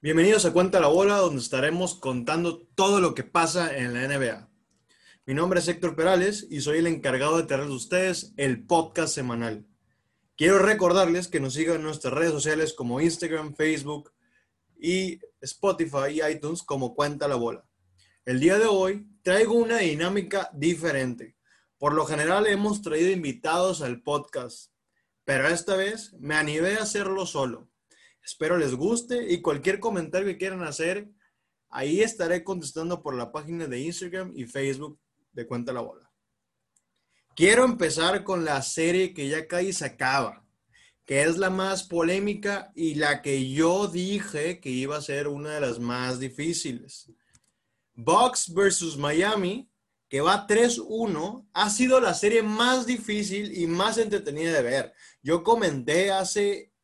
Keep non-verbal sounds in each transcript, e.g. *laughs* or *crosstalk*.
Bienvenidos a Cuenta la Bola, donde estaremos contando todo lo que pasa en la NBA. Mi nombre es Héctor Perales y soy el encargado de traerles a ustedes el podcast semanal. Quiero recordarles que nos sigan en nuestras redes sociales como Instagram, Facebook y Spotify y iTunes como Cuenta la Bola. El día de hoy traigo una dinámica diferente. Por lo general hemos traído invitados al podcast, pero esta vez me animé a hacerlo solo. Espero les guste y cualquier comentario que quieran hacer, ahí estaré contestando por la página de Instagram y Facebook de Cuenta la Bola. Quiero empezar con la serie que ya casi se acaba, que es la más polémica y la que yo dije que iba a ser una de las más difíciles. Bucks versus Miami, que va 3-1, ha sido la serie más difícil y más entretenida de ver. Yo comenté hace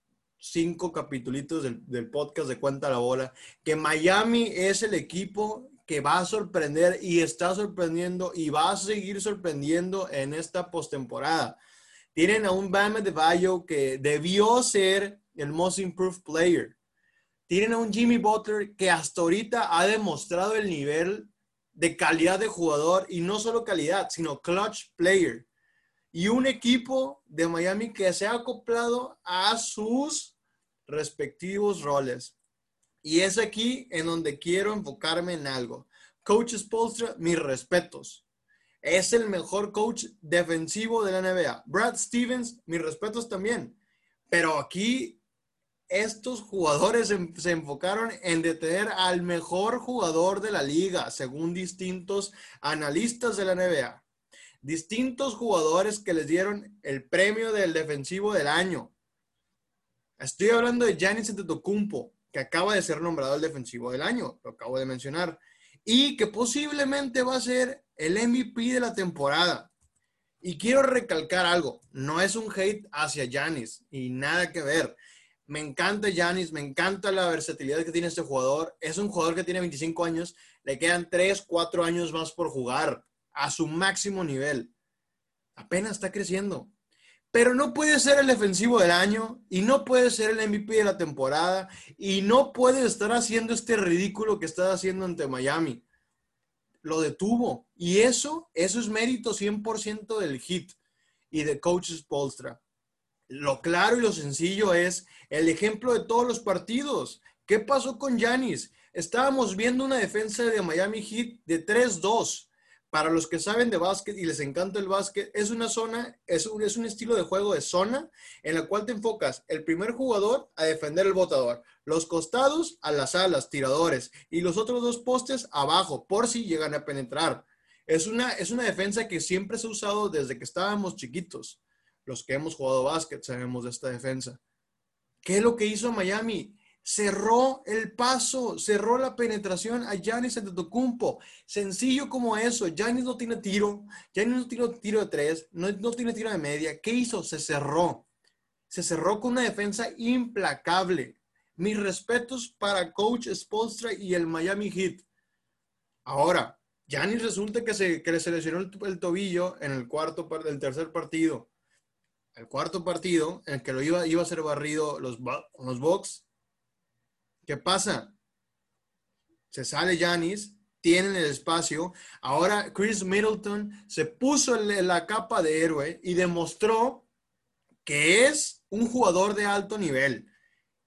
cinco capítulos del, podcast de Cuenta la Bola, que Miami es el equipo que va a sorprender y está sorprendiendo y va a seguir sorprendiendo en esta postemporada. Tienen a un Bam de Bayo que debió ser el most improved player. Tienen a un Jimmy Butler que hasta ahorita ha demostrado el nivel de calidad de jugador y no solo calidad, sino clutch player. Y un equipo de Miami que se ha acoplado a sus respectivos roles. Y es aquí en donde quiero enfocarme en algo. Coach Spolstra, mis respetos. Es el mejor coach defensivo de la NBA. Brad Stevens, mis respetos también. Pero aquí estos jugadores se, enfocaron en detener al mejor jugador de la liga, según distintos analistas de la NBA. Distintos jugadores que les dieron el premio del defensivo del año. Estoy hablando de Giannis Antetokounmpo, que acaba de ser nombrado el defensivo del año, lo acabo de mencionar, y que posiblemente va a ser el MVP de la temporada. Y quiero recalcar algo, no es un hate hacia Giannis y nada que ver. Me encanta Giannis, me encanta la versatilidad que tiene este jugador. Es un jugador que tiene 25 años, le quedan 3, 4 años más por jugar a su máximo nivel. Apenas está creciendo pero no puede ser el defensivo del año y no puede ser el MVP de la temporada y no puede estar haciendo este ridículo que está haciendo ante Miami. Lo detuvo y eso, eso es mérito 100% del hit y de coaches Polstra. Lo claro y lo sencillo es el ejemplo de todos los partidos. ¿Qué pasó con Yanis? Estábamos viendo una defensa de Miami Heat de 3-2 para los que saben de básquet y les encanta el básquet, es una zona, es un, es un estilo de juego de zona en la cual te enfocas el primer jugador a defender el botador, los costados a las alas, tiradores, y los otros dos postes abajo, por si llegan a penetrar. Es una, es una defensa que siempre se ha usado desde que estábamos chiquitos. Los que hemos jugado básquet sabemos de esta defensa. ¿Qué es lo que hizo Miami? Cerró el paso, cerró la penetración a Giannis Antetokounmpo. Sencillo como eso. Giannis no tiene tiro, Giannis no tiene tiro de tres, no, no tiene tiro de media. ¿Qué hizo? Se cerró. Se cerró con una defensa implacable. Mis respetos para Coach Spolstra y el Miami Heat. Ahora, Giannis resulta que se, que le seleccionó el, tobillo en el cuarto, del tercer partido. El cuarto partido en el que lo iba, iba a ser barrido los, los Bucks ¿Qué pasa? Se sale Yanis, tienen el espacio. Ahora Chris Middleton se puso la capa de héroe y demostró que es un jugador de alto nivel.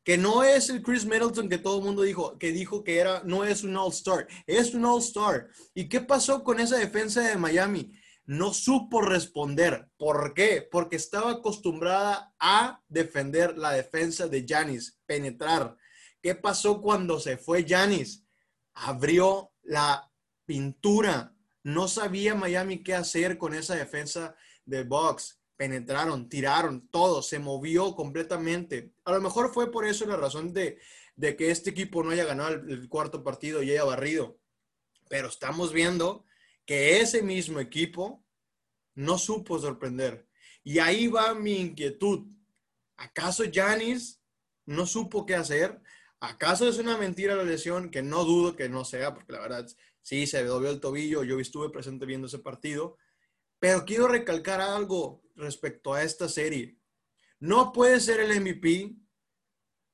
Que no es el Chris Middleton que todo el mundo dijo, que dijo que era, no es un All-Star, es un All-Star. ¿Y qué pasó con esa defensa de Miami? no supo responder. ¿Por qué? Porque estaba acostumbrada a defender la defensa de Yanis, penetrar. ¿Qué pasó cuando se fue Yanis? Abrió la pintura. No sabía Miami qué hacer con esa defensa de Bucks. Penetraron, tiraron, todo, se movió completamente. A lo mejor fue por eso la razón de, que este equipo no haya ganado el, el cuarto partido y haya barrido. Pero estamos viendo que ese mismo equipo no supo sorprender. Y ahí va mi inquietud. ¿Acaso Yanis no supo qué hacer? ¿Acaso es una mentira la lesión? Que no dudo que no sea, porque la verdad sí se dobló el tobillo, yo estuve presente viendo ese partido, pero quiero recalcar algo respecto a esta serie. No puede ser el MVP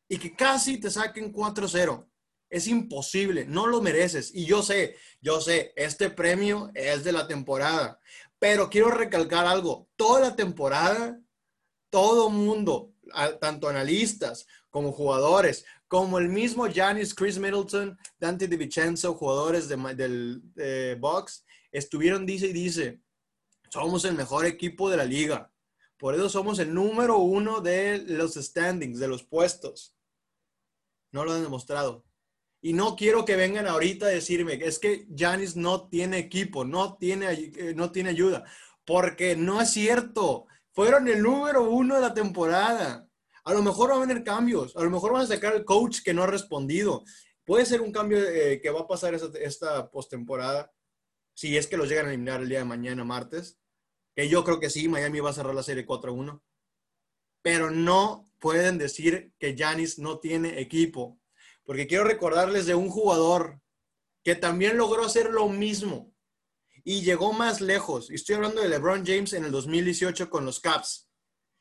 y que casi te saquen 4-0. Es imposible, no lo mereces. Y yo sé, yo sé, este premio es de la temporada. Pero quiero recalcar algo, toda la temporada, todo mundo, tanto analistas como jugadores, como el mismo Janis, Chris Middleton, Dante DiVincenzo, jugadores de, del Box, estuvieron dice y dice, somos el mejor equipo de la liga. Por eso somos el número uno de los standings, de los puestos. No lo han demostrado. Y no quiero que vengan ahorita a decirme es que Janis no tiene equipo, no tiene, eh, no tiene ayuda, porque no es cierto. Fueron el número uno de la temporada. A lo mejor van a haber cambios, a lo mejor van a sacar el coach que no ha respondido. Puede ser un cambio eh, que va a pasar esta, esta postemporada, si es que los llegan a eliminar el día de mañana, martes que yo creo que sí, Miami va a cerrar la serie 4-1. Pero no pueden decir que Giannis no tiene equipo. Porque quiero recordarles de un jugador que también logró hacer lo mismo y llegó más lejos. Estoy hablando de LeBron James en el 2018 con los Caps.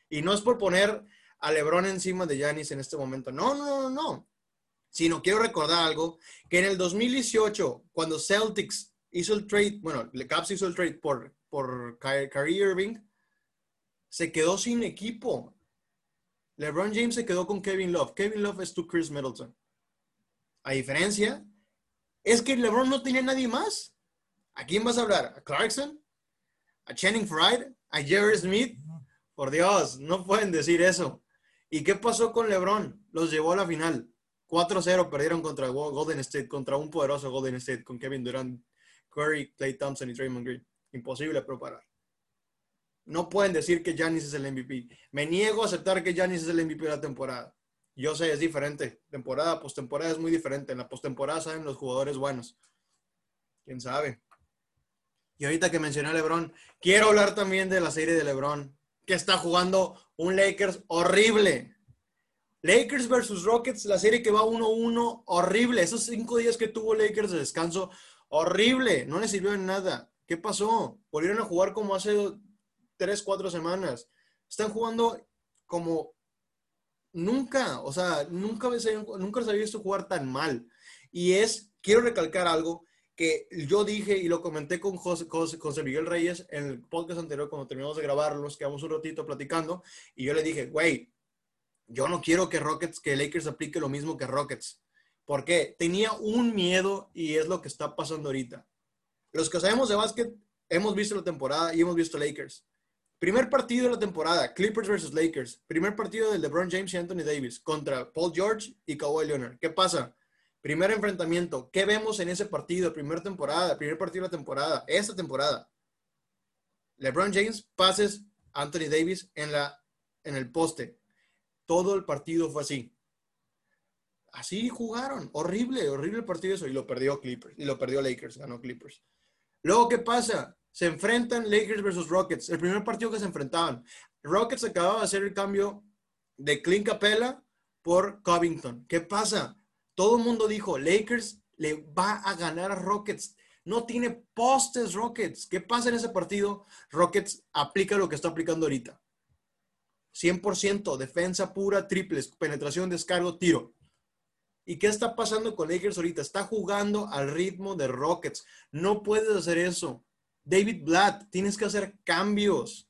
Y no es por poner a LeBron encima de Giannis en este momento. No, no, no, no. Sino quiero recordar algo, que en el 2018, cuando Celtics hizo el trade, bueno, le Caps hizo el trade por por Kyrie Irving, se quedó sin equipo. LeBron James se quedó con Kevin Love. Kevin Love es tu Chris Middleton. A diferencia, es que LeBron no tenía nadie más. ¿A quién vas a hablar? ¿A Clarkson? ¿A Channing Frye? ¿A Jerry Smith? Por Dios, no pueden decir eso. ¿Y qué pasó con LeBron? Los llevó a la final. 4-0 perdieron contra Golden State, contra un poderoso Golden State con Kevin Durant, Curry, Clay Thompson y Draymond Green. Imposible preparar. No pueden decir que Giannis es el MVP. Me niego a aceptar que Giannis es el MVP de la temporada. Yo sé, es diferente. Temporada, postemporada es muy diferente. En la postemporada saben los jugadores buenos. ¿Quién sabe? Y ahorita que mencioné a LeBron, quiero hablar también de la serie de LeBron, que está jugando un Lakers horrible. Lakers versus Rockets, la serie que va 1-1, horrible. Esos cinco días que tuvo Lakers de descanso, horrible. No le sirvió en nada. ¿Qué pasó? Volvieron a jugar como hace tres, cuatro semanas. Están jugando como nunca, o sea, nunca, nunca se había visto jugar tan mal. Y es, quiero recalcar algo que yo dije y lo comenté con José, José, Miguel Reyes en el podcast anterior cuando terminamos de grabarlo, nos quedamos un ratito platicando y yo le dije, güey, yo no quiero que Rockets, que Lakers aplique lo mismo que Rockets. porque Tenía un miedo y es lo que está pasando ahorita. Los que sabemos de básquet, hemos visto la temporada y hemos visto Lakers. Primer partido de la temporada, Clippers versus Lakers. Primer partido de LeBron James y Anthony Davis contra Paul George y Kawhi Leonard. ¿Qué pasa? Primer enfrentamiento. ¿Qué vemos en ese partido? Primera temporada, primer partido de la temporada, esta temporada. LeBron James, pases, Anthony Davis en, la, en el poste. Todo el partido fue así. Así jugaron. Horrible, horrible el partido eso. Y lo perdió Clippers. Y lo perdió Lakers. Ganó Clippers. Luego, ¿qué pasa? Se enfrentan Lakers versus Rockets. El primer partido que se enfrentaban. Rockets acababa de hacer el cambio de Clint Capella por Covington. ¿Qué pasa? Todo el mundo dijo, Lakers le va a ganar a Rockets. No tiene postes Rockets. ¿Qué pasa en ese partido? Rockets aplica lo que está aplicando ahorita. 100%, defensa pura, triples, penetración, descargo, tiro. ¿Y qué está pasando con Lakers ahorita? Está jugando al ritmo de Rockets. No puedes hacer eso. David Blatt, tienes que hacer cambios.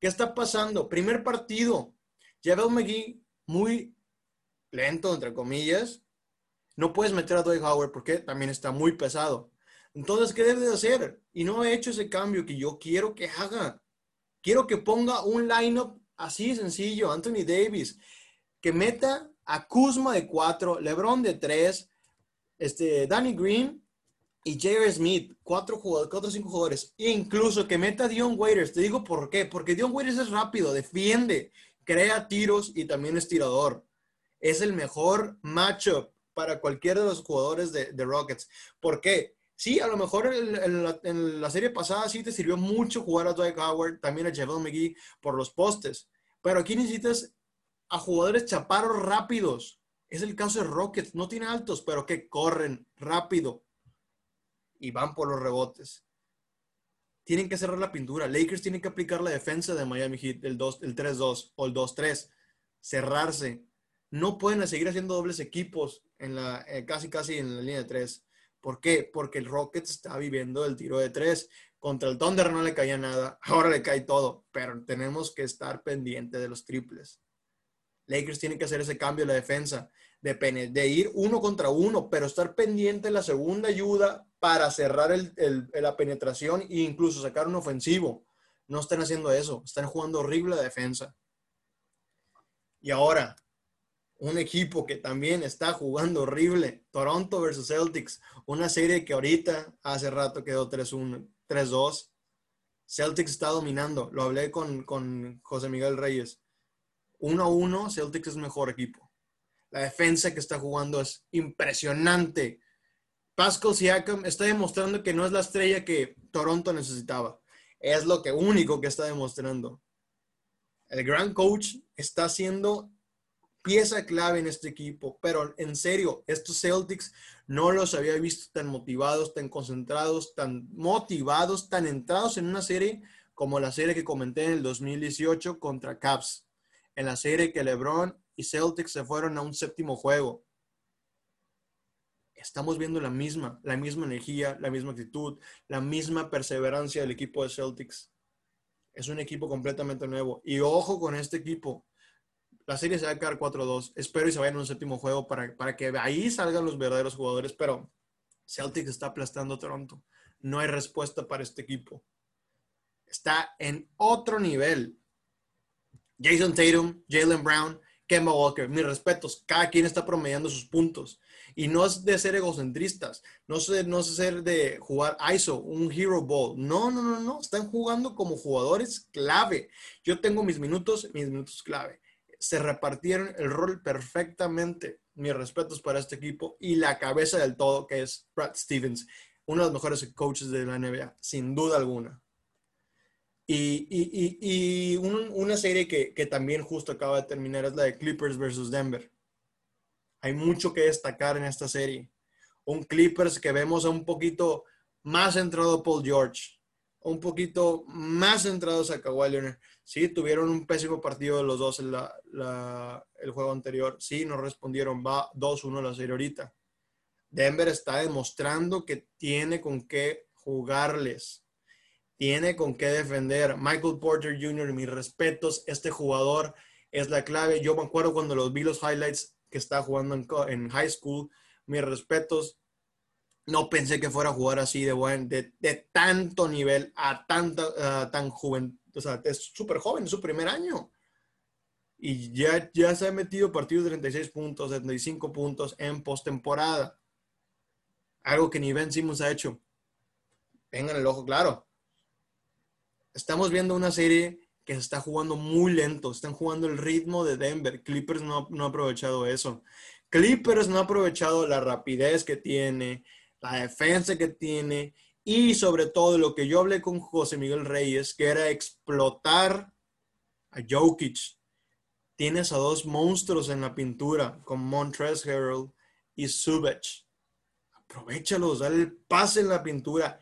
¿Qué está pasando? Primer partido. Javel McGee, muy lento, entre comillas. No puedes meter a Dwight Howard porque también está muy pesado. Entonces, ¿qué debe de hacer? Y no ha hecho ese cambio que yo quiero que haga. Quiero que ponga un lineup así sencillo, Anthony Davis, que meta a Kuzma de 4, LeBron de 3, este, Danny Green y J.R. Smith, cuatro jugadores, cuatro o cinco jugadores. E incluso que meta a Dion Waiters. Te digo por qué. Porque Dion Waiters es rápido, defiende, crea tiros y también es tirador. Es el mejor matchup para cualquiera de los jugadores de, Rockets. ¿Por qué? Sí, a lo mejor en, la, serie pasada sí te sirvió mucho jugar a Dwight Howard, también a Javel McGee por los postes. Pero aquí necesitas a jugadores chaparos rápidos. Es el caso de Rockets. No tiene altos, pero que corren rápido y van por los rebotes. Tienen que cerrar la pintura. Lakers tienen que aplicar la defensa de Miami Heat, el, 2, el 3-2 o el 2-3. Cerrarse. No pueden seguir haciendo dobles equipos en la, eh, casi casi en la línea de tres. ¿Por qué? Porque el Rockets está viviendo el tiro de tres. Contra el Thunder no le caía nada, *laughs* ahora le cae todo, pero tenemos que estar pendiente de los triples. Lakers tiene que hacer ese cambio en la defensa, de, de ir uno contra uno, pero estar pendiente de la segunda ayuda para cerrar la penetración e incluso sacar un ofensivo. No están haciendo eso, están jugando horrible la defensa. Y ahora, un equipo que también está jugando horrible, Toronto versus Celtics, una serie que ahorita hace rato quedó 3-1, 3-2. Celtics está dominando, lo hablé con, con José Miguel Reyes. 1-1, Celtics es mejor equipo. La defensa que está jugando es impresionante. Pascal Siakam está demostrando que no es la estrella que Toronto necesitaba. Es lo que único que está demostrando. El gran coach está haciendo pieza clave en este equipo, pero en serio, estos Celtics no los había visto tan motivados, tan concentrados, tan motivados, tan entrados en una serie como la serie que comenté en el 2018 contra Caps, en la serie que LeBron y Celtics se fueron a un séptimo juego. Estamos viendo la misma, la misma energía, la misma actitud, la misma perseverancia del equipo de Celtics. Es un equipo completamente nuevo. Y ojo con este equipo la serie se va a quedar 4-2. Espero y se vaya en un séptimo juego para, para que ahí salgan los verdaderos jugadores, pero Celtic está aplastando a Toronto. No hay respuesta para este equipo. Está en otro nivel. Jason Tatum, Jalen Brown, Kemba Walker, mis respetos, cada quien está promediando sus puntos. Y no es de ser egocentristas, no es, no es ser de jugar ISO, un hero ball. No, no, no, no. Están jugando como jugadores clave. Yo tengo mis minutos, mis minutos clave se repartieron el rol perfectamente. Mis respetos para este equipo y la cabeza del todo, que es Brad Stevens, uno de los mejores coaches de la NBA, sin duda alguna. Y, una serie que, que, también justo acaba de terminar es la de Clippers versus Denver. Hay mucho que destacar en esta serie. Un Clippers que vemos un poquito más centrado Paul George, un poquito más centrados a Kawhi Leonard. Sí, tuvieron un pésimo partido los dos en el juego anterior. Sí, no respondieron. Va 2-1 la serie ahorita. Denver está demostrando que tiene con qué jugarles. Tiene con qué defender. Michael Porter Jr., mis respetos, este jugador es la clave. Yo me acuerdo cuando los vi los highlights que está jugando en high school. Mis respetos, no pensé que fuera a jugar así de buen, de, tanto nivel a tanta, tan joven, o sea, es súper joven, es su primer año. Y ya, ya se ha metido partidos de 36 puntos, 75 puntos en postemporada. Algo que ni Ben Simmons ha hecho. Tengan el ojo claro. Estamos viendo una serie que se está jugando muy lento. Están jugando el ritmo de Denver. Clippers no, no ha aprovechado eso. Clippers no ha aprovechado la rapidez que tiene, la defensa que tiene y sobre todo lo que yo hablé con José Miguel Reyes, que era explotar a Jokic. Tienes a dos monstruos en la pintura, con Montrez Harrell y Subac. Aprovechalos, dale el pase en la pintura.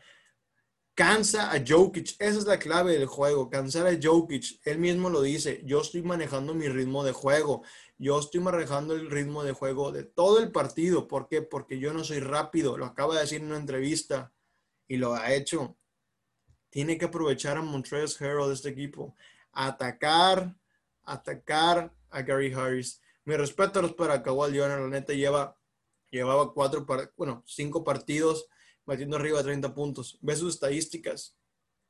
Cansa a Jokic. Esa es la clave del juego. Cansar a Jokic. Él mismo lo dice. Yo estoy manejando mi ritmo de juego. Yo estoy manejando el ritmo de juego de todo el partido. ¿Por qué? Porque yo no soy rápido. Lo acaba de decir en una entrevista y lo ha hecho. Tiene que aprovechar a Montrez de este equipo. Atacar, atacar a Gary Harris. Mi respeto a para Kawhi Leonard. La neta lleva, llevaba cuatro, bueno, cinco partidos batiendo arriba de 30 puntos. Ve sus estadísticas.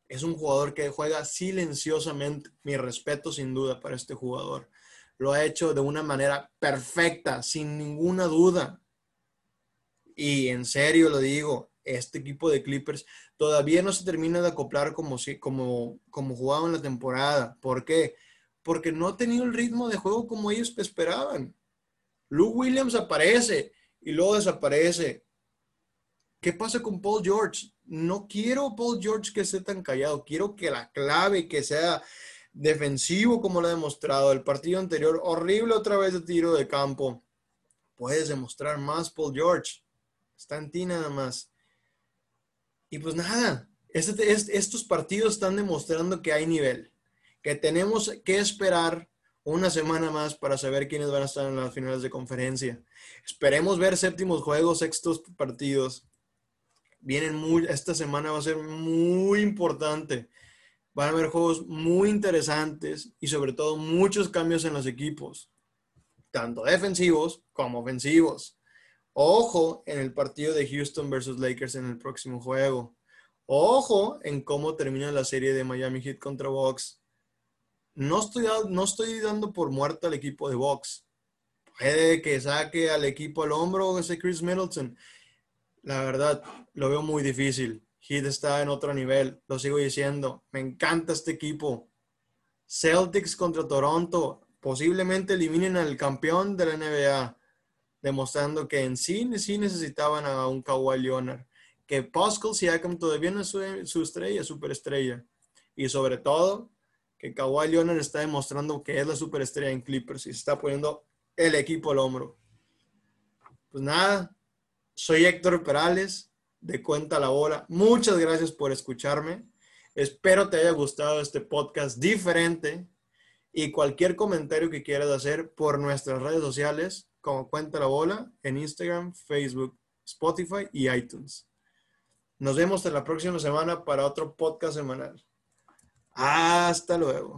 Es un jugador que juega silenciosamente. Mi respeto sin duda para este jugador lo ha hecho de una manera perfecta, sin ninguna duda. Y en serio lo digo, este equipo de Clippers todavía no se termina de acoplar como, como, como jugaba en la temporada. ¿Por qué? Porque no ha tenido el ritmo de juego como ellos esperaban. Luke Williams aparece y luego desaparece. ¿Qué pasa con Paul George? No quiero Paul George que esté tan callado. Quiero que la clave, que sea defensivo como lo ha demostrado el partido anterior, horrible otra vez de tiro de campo. Puedes demostrar más, Paul George. Está en ti nada más. Y pues nada, este, estos partidos están demostrando que hay nivel, que tenemos que esperar una semana más para saber quiénes van a estar en las finales de conferencia. Esperemos ver séptimos juegos, sextos partidos. Vienen muy, esta semana va a ser muy importante. Van a haber juegos muy interesantes y sobre todo muchos cambios en los equipos, tanto defensivos como ofensivos. Ojo en el partido de Houston versus Lakers en el próximo juego. Ojo en cómo termina la serie de Miami Heat contra Bucks. No estoy, no estoy dando por muerto al equipo de Bucks. Puede que saque al equipo al hombro ese Chris Middleton. La verdad, lo veo muy difícil. Heat está en otro nivel, lo sigo diciendo. Me encanta este equipo. Celtics contra Toronto. Posiblemente eliminen al campeón de la NBA, demostrando que en sí, sí necesitaban a un Kawhi Leonard que Pascal Siakam todavía no es su, estrella, superestrella. Y sobre todo, que Kawhi Leonard está demostrando que es la superestrella en Clippers y se está poniendo el equipo al hombro. Pues nada, soy Héctor Perales de Cuenta la Bola. Muchas gracias por escucharme. Espero te haya gustado este podcast diferente y cualquier comentario que quieras hacer por nuestras redes sociales como Cuenta la Bola en Instagram, Facebook, Spotify y iTunes. Nos vemos en la próxima semana para otro podcast semanal. Hasta luego.